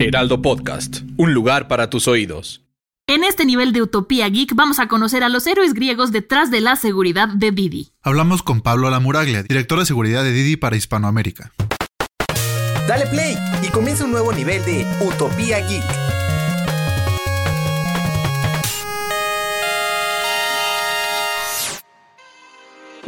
Heraldo Podcast, un lugar para tus oídos. En este nivel de Utopía Geek vamos a conocer a los héroes griegos detrás de la seguridad de Didi. Hablamos con Pablo Lamuraglia, director de seguridad de Didi para Hispanoamérica. Dale play y comienza un nuevo nivel de Utopía Geek.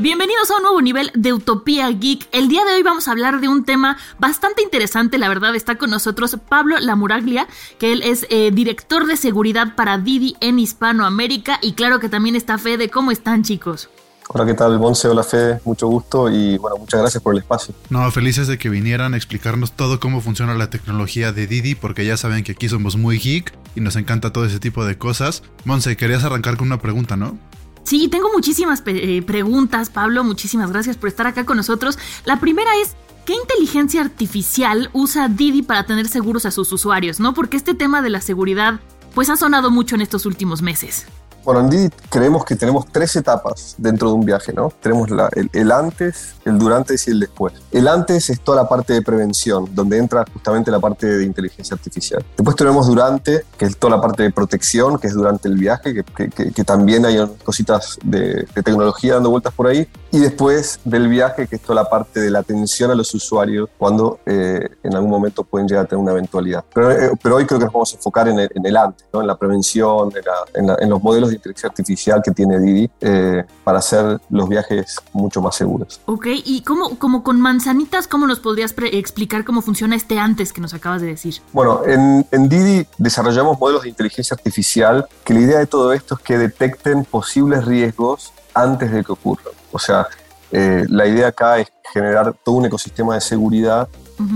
Bienvenidos a un nuevo nivel de Utopía Geek. El día de hoy vamos a hablar de un tema bastante interesante, la verdad está con nosotros Pablo Lamuraglia, que él es eh, director de seguridad para Didi en Hispanoamérica y claro que también está Fede. ¿Cómo están chicos? Hola, ¿qué tal, Monse? Hola, Fede. Mucho gusto y bueno, muchas gracias por el espacio. No, felices de que vinieran a explicarnos todo cómo funciona la tecnología de Didi, porque ya saben que aquí somos muy geek y nos encanta todo ese tipo de cosas. Monse, querías arrancar con una pregunta, ¿no? Sí, tengo muchísimas eh, preguntas, Pablo. Muchísimas gracias por estar acá con nosotros. La primera es, ¿qué inteligencia artificial usa Didi para tener seguros a sus usuarios? ¿No? Porque este tema de la seguridad, pues ha sonado mucho en estos últimos meses. Bueno, en Didi creemos que tenemos tres etapas dentro de un viaje, ¿no? Tenemos el, antes, el durante y el después. El antes es toda la parte de prevención, donde entra justamente la parte de inteligencia artificial. Después tenemos durante, que es toda la parte de protección, que es durante el viaje, que, también hay cositas de, tecnología dando vueltas por ahí. Y después del viaje, que es toda la parte de la atención a los usuarios cuando eh, en algún momento pueden llegar a tener una eventualidad. Pero, eh, hoy creo que nos vamos a enfocar en el, antes, ¿no? en la prevención, en los modelos de inteligencia artificial que tiene Didi eh, para hacer los viajes mucho más seguros. Ok, y cómo, como con manzanitas, ¿cómo nos podrías explicar cómo funciona este antes que nos acabas de decir? Bueno, en, en Didi desarrollamos modelos de inteligencia artificial que la idea de todo esto es que detecten posibles riesgos antes de que ocurran. O sea, eh, la idea acá es generar todo un ecosistema de seguridad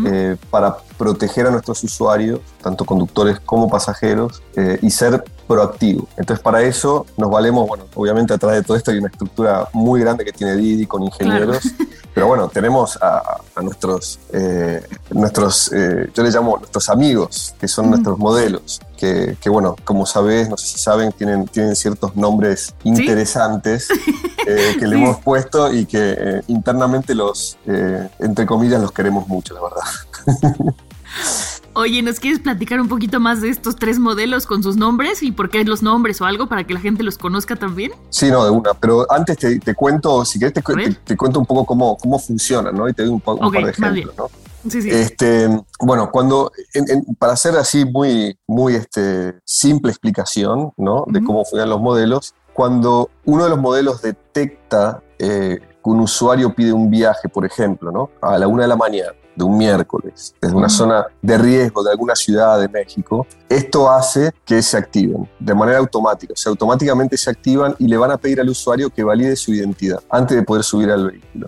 eh, para proteger a nuestros usuarios, tanto conductores como pasajeros, y ser proactivo. Entonces, para eso nos valemos, bueno, obviamente atrás de todo esto hay una estructura muy grande que tiene Didi con ingenieros, pero bueno, tenemos a, nuestros, eh, nuestros eh, yo les llamo nuestros amigos, que son nuestros modelos, que, bueno, como sabes, no sé si saben, tienen, tienen ciertos nombres interesantes eh, que le hemos puesto y que internamente los, entre comillas, los queremos mucho, la verdad. Oye, ¿nos quieres platicar un poquito más de estos tres modelos con sus nombres y por qué los nombres o algo para que la gente los conozca también? Sí, no, de una. Pero antes te, cuento, si quieres, te, te, cuento un poco cómo, cómo funciona, ¿no? Y te doy un, par de ejemplos, ¿no? Sí, sí. Este, bueno, cuando, para hacer así muy, muy este, simple explicación, ¿no? De cómo funcionan los modelos, cuando uno de los modelos detecta eh, que un usuario pide un viaje, por ejemplo, ¿no? A la una de la mañana, de un miércoles, desde una zona de riesgo de alguna ciudad de México, esto hace que se activen de manera automática. O sea, automáticamente se activan y le van a pedir al usuario que valide su identidad antes de poder subir al vehículo.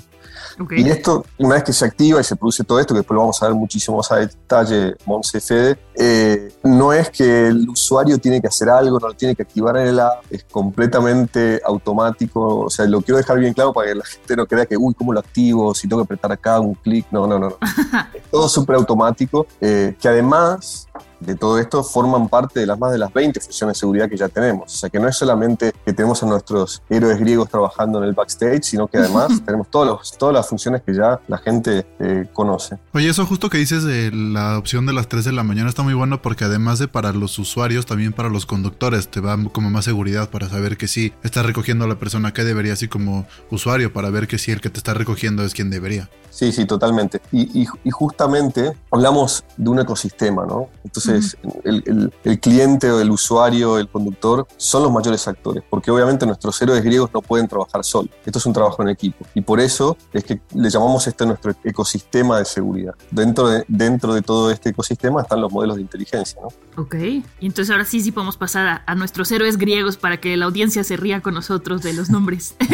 Y esto, una vez que se activa y se produce todo esto, que después lo vamos a ver muchísimo más a detalle, Monse Fede, eh, no es que el usuario tiene que hacer algo, no lo tiene que activar en el app, es completamente automático. O sea, lo quiero dejar bien claro para que la gente no crea que, uy, ¿cómo lo activo? Si tengo que apretar acá un clic. No, no, no. es todo súper automático, eh, que además de todo esto forman parte de las más de las 20 funciones de seguridad que ya tenemos. O sea que no es solamente que tenemos a nuestros héroes griegos trabajando en el backstage, sino que además tenemos todos todas las funciones que ya la gente eh, conoce. Oye, eso justo que dices de la opción de las 3 de la mañana está muy bueno porque además de para los usuarios, también para los conductores te va como más seguridad para saber que sí está recogiendo a la persona que debería, así como usuario, para ver que sí el que te está recogiendo es quien debería. Sí, sí, totalmente. Y, justamente hablamos de un ecosistema, ¿no? Entonces, el, cliente o el usuario, el conductor, son los mayores actores, porque obviamente nuestros héroes griegos no pueden trabajar solos. Esto es un trabajo en equipo. Y por eso es que le llamamos este nuestro ecosistema de seguridad. Dentro de, dentro de todo este ecosistema están los modelos de inteligencia, ¿no? Ok. Y entonces ahora sí, sí podemos pasar a, a nuestros héroes griegos para que la audiencia se ría con nosotros de los nombres.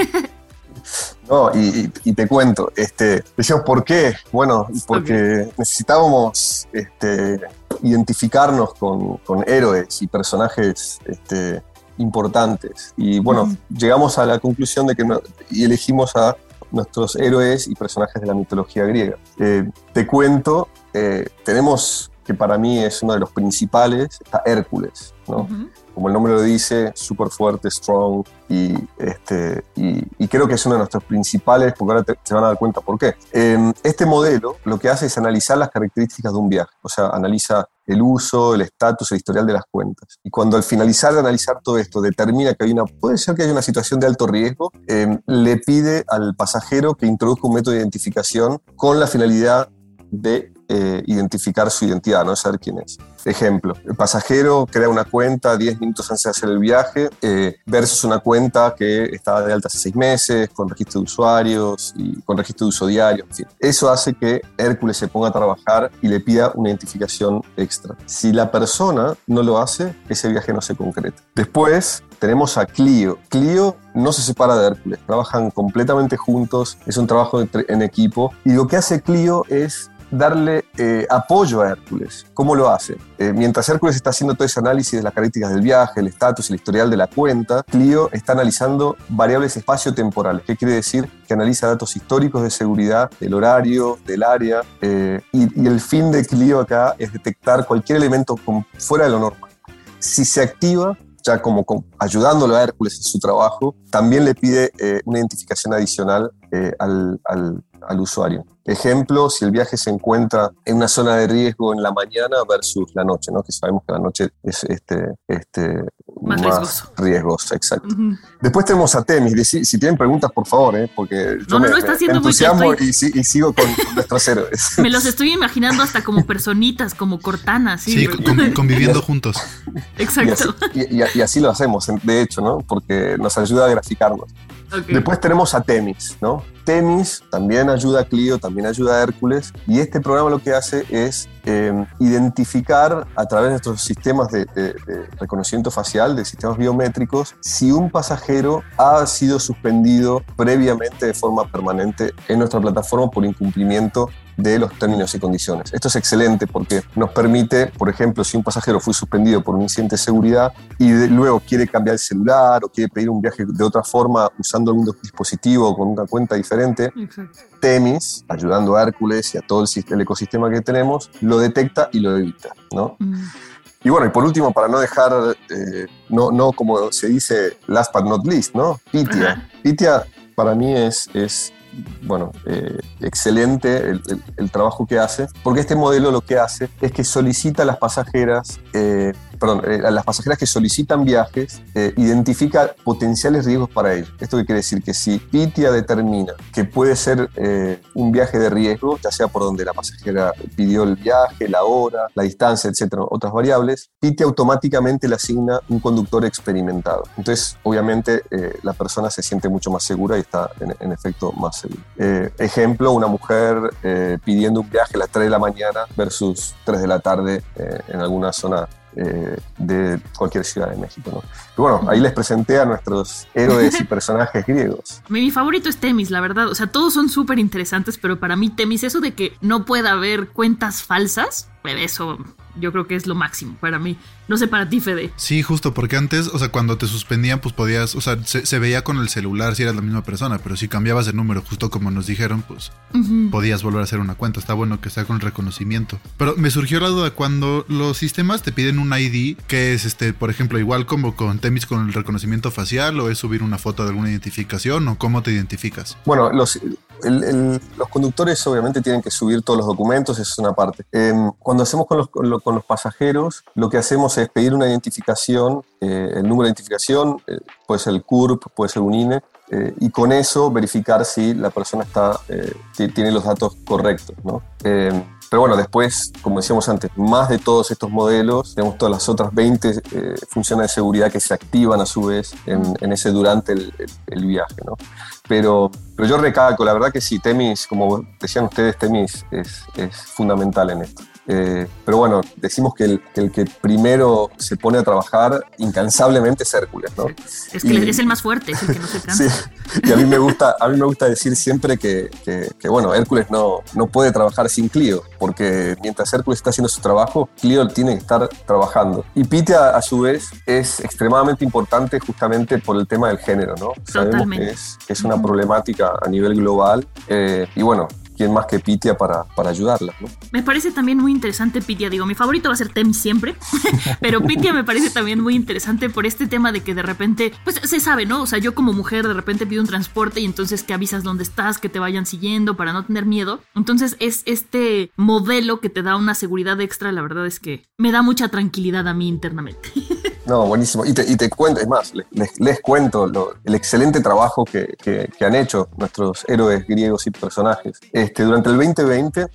No, y, te cuento, este, decíamos, ¿por qué? Bueno, porque necesitábamos este, identificarnos con, héroes y personajes este, importantes. Y bueno, llegamos a la conclusión de que y elegimos a nuestros héroes y personajes de la mitología griega. Eh, te cuento, eh, tenemos que para mí es uno de los principales, está Hércules, ¿no? Como el nombre lo dice, súper fuerte, strong, y, este, y, creo que es uno de nuestros principales, porque ahora se van a dar cuenta por qué. Em, este modelo lo que hace es analizar las características de un viaje, o sea, analiza el uso, el estatus, el historial de las cuentas. Y cuando al finalizar de analizar todo esto determina que hay una, puede ser que haya una situación de alto riesgo, em, le pide al pasajero que introduzca un método de identificación con la finalidad de eh, identificar su identidad, no saber quién es. Ejemplo, el pasajero crea una cuenta 10 minutos antes de hacer el viaje eh, versus una cuenta que está de alta hace 6 meses, con registro de usuarios y con registro de uso diario. En fin. Eso hace que Hércules se ponga a trabajar y le pida una identificación extra. Si la persona no lo hace, ese viaje no se concreta. Después tenemos a Clio. Clio no se separa de Hércules, trabajan completamente juntos, es un trabajo en equipo y lo que hace Clio es darle eh, apoyo a Hércules. ¿Cómo lo hace? Eh, mientras Hércules está haciendo todo ese análisis de las características del viaje, el estatus, el historial de la cuenta, Clio está analizando variables espacio-temporales. ¿Qué quiere decir? Que analiza datos históricos de seguridad, del horario, del área, eh, y, el fin de Clio acá es detectar cualquier elemento fuera de lo normal. Si se activa, ya como, ayudándolo a Hércules en su trabajo, también le pide una identificación adicional al, al usuario. Ejemplo, si el viaje se encuentra en una zona de riesgo en la mañana versus la noche, ¿no? que sabemos que la noche es este, este, más, más riesgoso. exacto. Después tenemos a Temis. Si, tienen preguntas, por favor, ¿eh? porque yo me, está entusiasmo y, sigo con, nuestros héroes. Me los estoy imaginando hasta como personitas, como cortanas. Sí, conviviendo juntos. Exacto. Y así, lo hacemos, de hecho, ¿no? porque nos ayuda a graficarnos. Después tenemos a Temis, ¿no? Temis también ayuda a Clio, también ayuda a Hércules, y este programa lo que hace es em, identificar a través de nuestros sistemas de, reconocimiento facial, de sistemas biométricos, si un pasajero ha sido suspendido previamente de forma permanente en nuestra plataforma por incumplimiento de los términos y condiciones. Esto es excelente porque nos permite, por ejemplo, si un pasajero fue suspendido por un incidente de seguridad y luego quiere cambiar el celular o quiere pedir un viaje de otra forma usando algún dispositivo o con una cuenta diferente, Temis, ayudando a Hércules y a todo el, ecosistema que tenemos, lo detecta y lo evita. ¿no? Mm. Y bueno, y por último, para no dejar, eh, no, no como se dice, last but not least, ¿no? Pitia. Pitia para mí es, es bueno, eh, excelente el, trabajo que hace, porque este modelo lo que hace es que solicita a las pasajeras eh, perdón, eh, las pasajeras que solicitan viajes, eh, identifica potenciales riesgos para ellos. ¿Esto qué quiere decir? Que si PITIA determina que puede ser eh, un viaje de riesgo, ya sea por donde la pasajera pidió el viaje, la hora, la distancia, etcétera, otras variables, PITIA automáticamente le asigna un conductor experimentado. Entonces, obviamente, la persona se siente mucho más segura y está en, efecto más segura. ejemplo, una mujer pidiendo un viaje a las 3 de la mañana versus 3 de la tarde en alguna zona eh, de cualquier ciudad de México. ¿no? Y bueno, ahí les presenté a nuestros héroes y personajes griegos. Mi favorito es Temis, la verdad. O sea, todos son súper interesantes, pero para mí Temis, eso de que no pueda haber cuentas falsas, pues eso yo creo que es lo máximo para mí. No sé para ti, Fede. Sí, justo, porque antes, o sea, cuando te suspendían, pues podías, o sea, se, veía con el celular si eras la misma persona, pero si cambiabas el número, justo como nos dijeron, pues podías volver a hacer una cuenta. Está bueno que sea con el reconocimiento. Pero me surgió la duda, cuando los sistemas te piden un ID, que es, este, por ejemplo, igual como con Temis con el reconocimiento facial, o es subir una foto de alguna identificación, o cómo te identificas? Bueno, los, los conductores obviamente tienen que subir todos los documentos, eso es una parte. Em, cuando hacemos con los, con los pasajeros, lo que hacemos es pedir una identificación, eh, el número de identificación, eh, puede ser el CURP, puede ser un INE, eh, y con eso verificar si la persona está, tiene los datos correctos. ¿no? pero bueno, después, como decíamos antes, más de todos estos modelos, tenemos todas las otras 20 eh, funciones de seguridad que se activan a su vez en, ese durante el, el, viaje, ¿no? Pero, pero yo recalco, la verdad que sí, Temis, como decían ustedes, Temis es, es fundamental en esto. Eh, pero bueno, decimos que el, que primero se pone a trabajar incansablemente es Hércules, ¿no? Es que es el más fuerte, es el que no se cansa. Sí, y a mí me gusta, a mí me gusta decir siempre que, que, bueno, Hércules no, no puede trabajar sin Clio, porque mientras Hércules está haciendo su trabajo, Clio tiene que estar trabajando. Y Pitia, a su vez, es extremadamente importante justamente por el tema del género, ¿no? Sabemos que es, que es una problemática a nivel global. Eh, y bueno, quién más que Pitia para, para ayudarla. ¿no? Me parece también muy interesante Pitia, digo, mi favorito va a ser Temi siempre, pero Pitia me parece también muy interesante por este tema de que de repente, pues se sabe, ¿no? O sea, yo como mujer de repente pido un transporte y entonces que avisas dónde estás, que te vayan siguiendo para no tener miedo. Entonces es este modelo que te da una seguridad extra, la verdad es que me da mucha tranquilidad a mí internamente. No, buenísimo. Y te, y te cuento, es más, les, les cuento el excelente trabajo que, que, han hecho nuestros héroes griegos y personajes. Este, durante el 2020,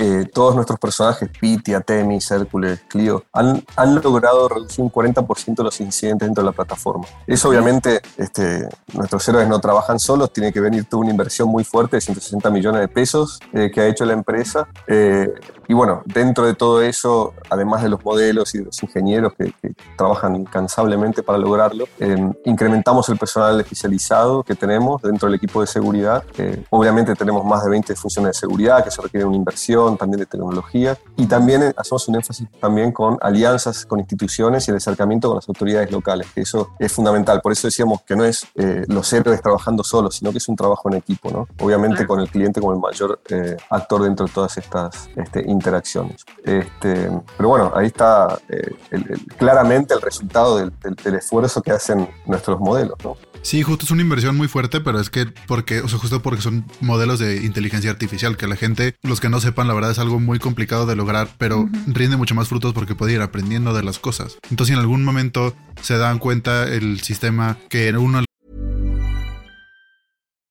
eh, todos nuestros personajes, Pitia, Temis, Hércules, Clio, han, han logrado reducir un 40% los incidentes dentro de la plataforma. Eso obviamente, este, nuestros héroes no trabajan solos, tiene que venir toda una inversión muy fuerte de 160 millones de pesos eh, que ha hecho la empresa. Eh, y bueno, dentro de todo eso, además de los modelos y de los ingenieros que, trabajan incansablemente para lograrlo, em, incrementamos el personal especializado que tenemos dentro del equipo de seguridad. obviamente tenemos más de 20 funciones de seguridad que se requieren una inversión también de tecnología y también eh, hacemos un énfasis también con alianzas con instituciones y el acercamiento con las autoridades locales, que eso es fundamental. Por eso decíamos que no es eh, los héroes trabajando solos, sino que es un trabajo en equipo, ¿no? Obviamente con el cliente como el mayor eh, actor dentro de todas estas este, interacciones. Este, pero bueno, ahí está eh, claramente el resultado del, esfuerzo que hacen nuestros modelos. ¿no? Sí, justo es una inversión muy fuerte, pero es que porque, o sea, justo porque son modelos de inteligencia artificial, que la gente, los que no sepan, la verdad es algo muy complicado de lograr, pero rinde mucho más frutos porque puede ir aprendiendo de las cosas. Entonces, en algún momento se dan cuenta el sistema que uno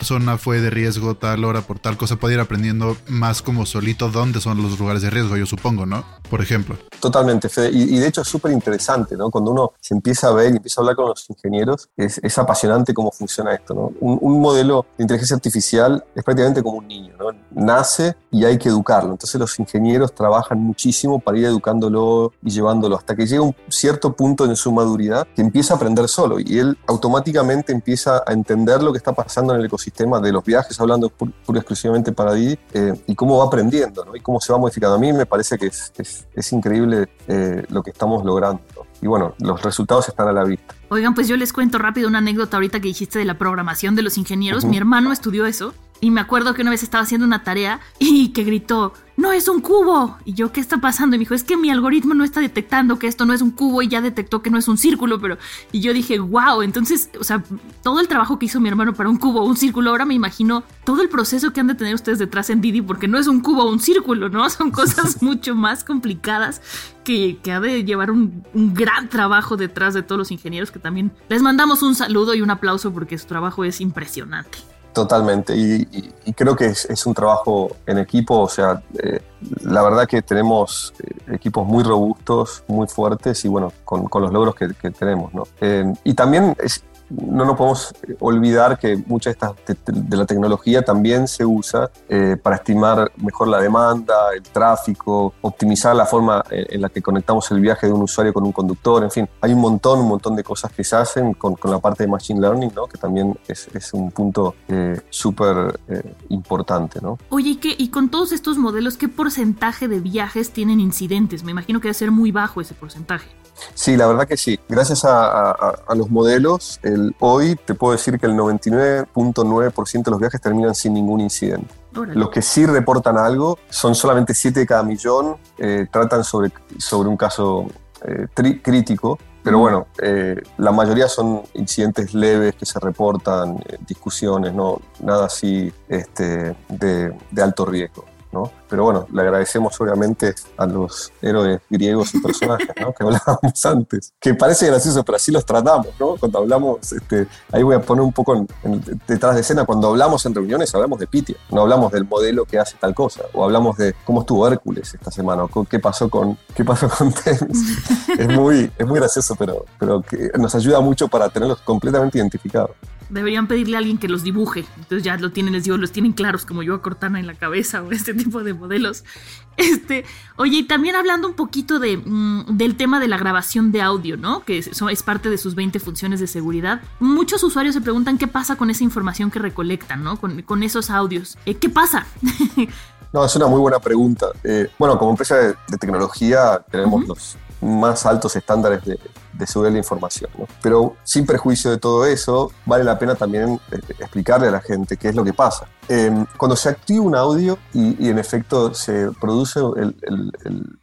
Persona fue de riesgo tal hora por tal cosa, puede ir aprendiendo más como solito dónde son los lugares de riesgo, yo supongo, ¿no? Por ejemplo. Totalmente. Y, de hecho es súper interesante, ¿no? Cuando uno se empieza a ver y empieza a hablar con los ingenieros, es, apasionante cómo funciona esto, ¿no? Un, un, modelo de inteligencia artificial es prácticamente como un niño, ¿no? Nace y hay que educarlo. Entonces los ingenieros trabajan muchísimo para ir educándolo y llevándolo hasta que llega un cierto punto en su maduridad que empieza a aprender solo y él automáticamente empieza a entender lo que está pasando en el ecosistema tema de los viajes, hablando pura exclusivamente para Didi, eh, y cómo va aprendiendo ¿no? y cómo se va modificando. A mí me parece que es, es, increíble eh, lo que estamos logrando. Y bueno, los resultados están a la vista. Oigan, pues yo les cuento rápido una anécdota ahorita que dijiste de la programación de los ingenieros. Mi hermano estudió eso Y me acuerdo que una vez estaba haciendo una tarea y que gritó, no es un cubo. Y yo, ¿qué está pasando? Y me dijo, es que mi algoritmo no está detectando que esto no es un cubo y ya detectó que no es un círculo, pero... Y yo dije, wow, entonces, o sea, todo el trabajo que hizo mi hermano para un cubo o un círculo, ahora me imagino todo el proceso que han de tener ustedes detrás en Didi, porque no es un cubo o un círculo, ¿no? Son cosas mucho más complicadas que, que ha de llevar un, un, gran trabajo detrás de todos los ingenieros que también les mandamos un saludo y un aplauso porque su trabajo es impresionante. Totalmente, y, creo que es, un trabajo en equipo, o sea, eh, la verdad que tenemos eh, equipos muy robustos, muy fuertes y bueno, con, los logros que, tenemos, ¿no? Eh, y también es, no nos podemos olvidar que mucha de, de la tecnología también se usa eh, para estimar mejor la demanda, el tráfico, optimizar la forma en la que conectamos el viaje de un usuario con un conductor, en fin, hay un montón, un montón de cosas que se hacen con, con la parte de Machine Learning, ¿no? que también es, es un punto eh, súper eh, importante. ¿no? Oye, ¿y, qué, y con todos estos modelos, ¿qué porcentaje de viajes tienen incidentes? Me imagino que debe ser muy bajo ese porcentaje. Sí, la verdad que sí. Gracias a, los modelos, el, hoy te puedo decir que el 99.9% de los viajes terminan sin ningún incidente. Los que sí reportan algo son solamente 7 de cada millón, eh, tratan sobre, sobre un caso eh, crítico, pero bueno, eh, la mayoría son incidentes leves que se reportan, discusiones, no, nada así este, de, de alto riesgo. ¿No? Pero bueno, le agradecemos obviamente a los héroes griegos y personajes ¿no? que hablábamos antes, que parece gracioso, pero así los tratamos, ¿no? Cuando hablamos, este, ahí voy a poner un poco detrás de escena, cuando hablamos en reuniones hablamos de Pitia, no hablamos del modelo que hace tal cosa, o hablamos de cómo estuvo Hércules esta semana, o qué pasó con, qué pasó con es, muy, es muy gracioso, pero, pero que nos ayuda mucho para tenerlos completamente identificados. Deberían pedirle a alguien que los dibuje. Entonces ya lo tienen, les digo, los tienen claros, como yo a Cortana en la cabeza o este tipo de modelos. Este, oye, y también hablando un poquito de, mm, del tema de la grabación de audio, ¿no? Que es, es, parte de sus 20 funciones de seguridad. Muchos usuarios se preguntan qué pasa con esa información que recolectan, ¿no? Con, con esos audios. Eh, ¿Qué pasa? no, es una muy buena pregunta. Eh, bueno, como empresa de, tecnología tenemos los más altos estándares de, de subir la información. Pero sin perjuicio de todo eso, vale la pena también eh, explicarle a la gente qué es lo que pasa. Em, cuando se activa un audio y, en efecto se produce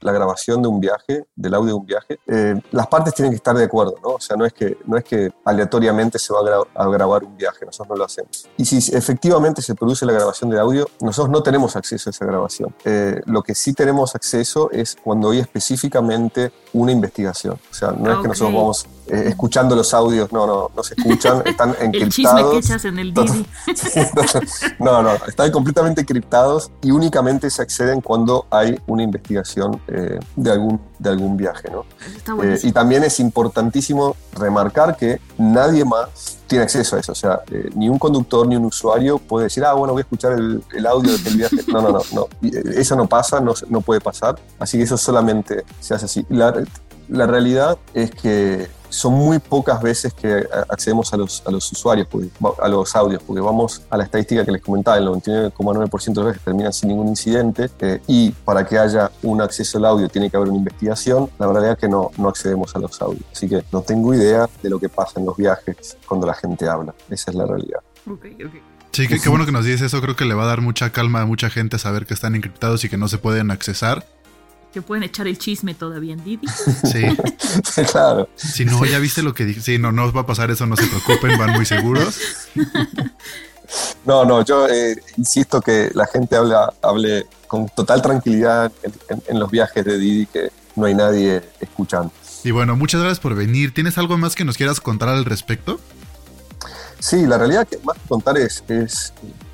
la grabación de un viaje, del audio de un viaje, eh, las partes tienen que estar de acuerdo, ¿no? O sea, no es que, no es que aleatoriamente se va a, grabar un viaje, nosotros no lo hacemos. Y si efectivamente se produce la grabación de audio, nosotros no tenemos acceso a esa grabación. Eh, lo que sí tenemos acceso es cuando hay específicamente una investigación. O sea, no es que nosotros vamos eh, escuchando los audios, no, no, no se escuchan, están encriptados. el chisme que echas en el Didi. no, no, están completamente encriptados y únicamente se acceden cuando hay una investigación eh, de, algún, de algún viaje, ¿no? Eh, y también es importantísimo remarcar que nadie más tiene acceso a eso, o sea, ni un conductor ni un usuario puede decir, ah, bueno, voy a escuchar el, audio del viaje. No, no, no, no. Eso no pasa, no, no puede pasar, así que eso solamente se hace así. La, la realidad es que son muy pocas veces que accedemos a los, a los usuarios, a los audios, porque vamos a la estadística que les comentaba, el 99,9% de las veces terminan sin ningún incidente eh, y para que haya un acceso al audio tiene que haber una investigación. La verdad es que no, no accedemos a los audios, así que no tengo idea de lo que pasa en los viajes cuando la gente habla. Esa es la realidad. Sí, qué, qué bueno que nos dices eso. Creo que le va a dar mucha calma a mucha gente saber que están encriptados y que no se pueden accesar que pueden echar el chisme todavía en Didi. Sí, claro. Si no, ya viste lo que dije. Sí, no, no os va a pasar eso, no se preocupen, van muy seguros. No, no, yo eh, insisto que la gente habla, hable con total tranquilidad en, los viajes de Didi, que no hay nadie escuchando. Y bueno, muchas gracias por venir. ¿Tienes algo más que nos quieras contar al respecto? Sí, la realidad que más que contar es,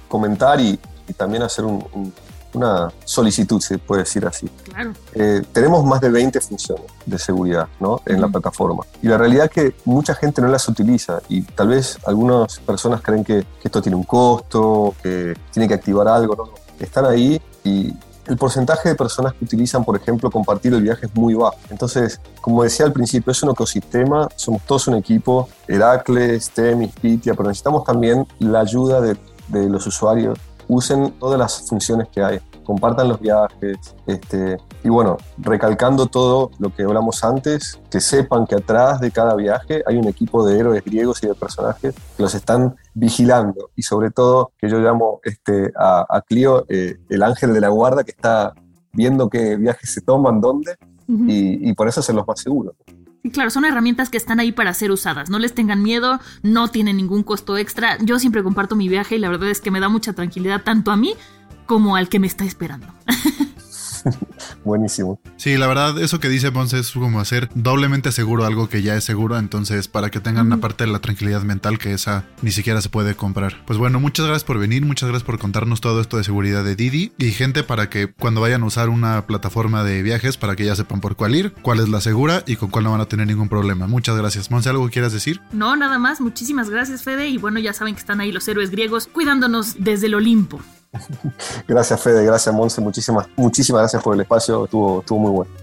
comentar y, también hacer un una solicitud, se puede decir así. Claro. Eh, tenemos más de 20 funciones de seguridad ¿no? en la plataforma. Y la realidad es que mucha gente no las utiliza y tal vez algunas personas creen que, esto tiene un costo, que tiene que activar algo. ¿no? Están ahí y el porcentaje de personas que utilizan, por ejemplo, compartir el viaje es muy bajo. Entonces, como decía al principio, es un ecosistema, somos todos un equipo, Heracles, Temis, Pitia, pero necesitamos también la ayuda de, de los usuarios usen todas las funciones que hay, compartan los viajes, este, y bueno, recalcando todo lo que hablamos antes, que sepan que atrás de cada viaje hay un equipo de héroes griegos y de personajes que los están vigilando y sobre todo que yo llamo este, a, Clio eh, el ángel de la guarda que está viendo qué viajes se toman, dónde y, y por eso se los más seguros. Claro, son herramientas que están ahí para ser usadas. No les tengan miedo, no tienen ningún costo extra. Yo siempre comparto mi viaje y la verdad es que me da mucha tranquilidad tanto a mí como al que me está esperando. Buenísimo. Sí, la verdad, eso que dice Monse es como hacer doblemente seguro algo que ya es seguro, entonces para que tengan una parte de la tranquilidad mental que esa ni siquiera se puede comprar. Pues bueno, muchas gracias por venir, muchas gracias por contarnos todo esto de seguridad de Didi y gente para que cuando vayan a usar una plataforma de viajes, para que ya sepan por cuál ir, cuál es la segura y con cuál no van a tener ningún problema. Muchas gracias. Monse, ¿algo quieras decir? No, nada más. Muchísimas gracias, Fede. Y bueno, ya saben que están ahí los héroes griegos cuidándonos desde el Olimpo. Gracias, Fede. Gracias, Monse. Muchísimas, muchísimas gracias por el espacio. Estuvo, estuvo muy bueno.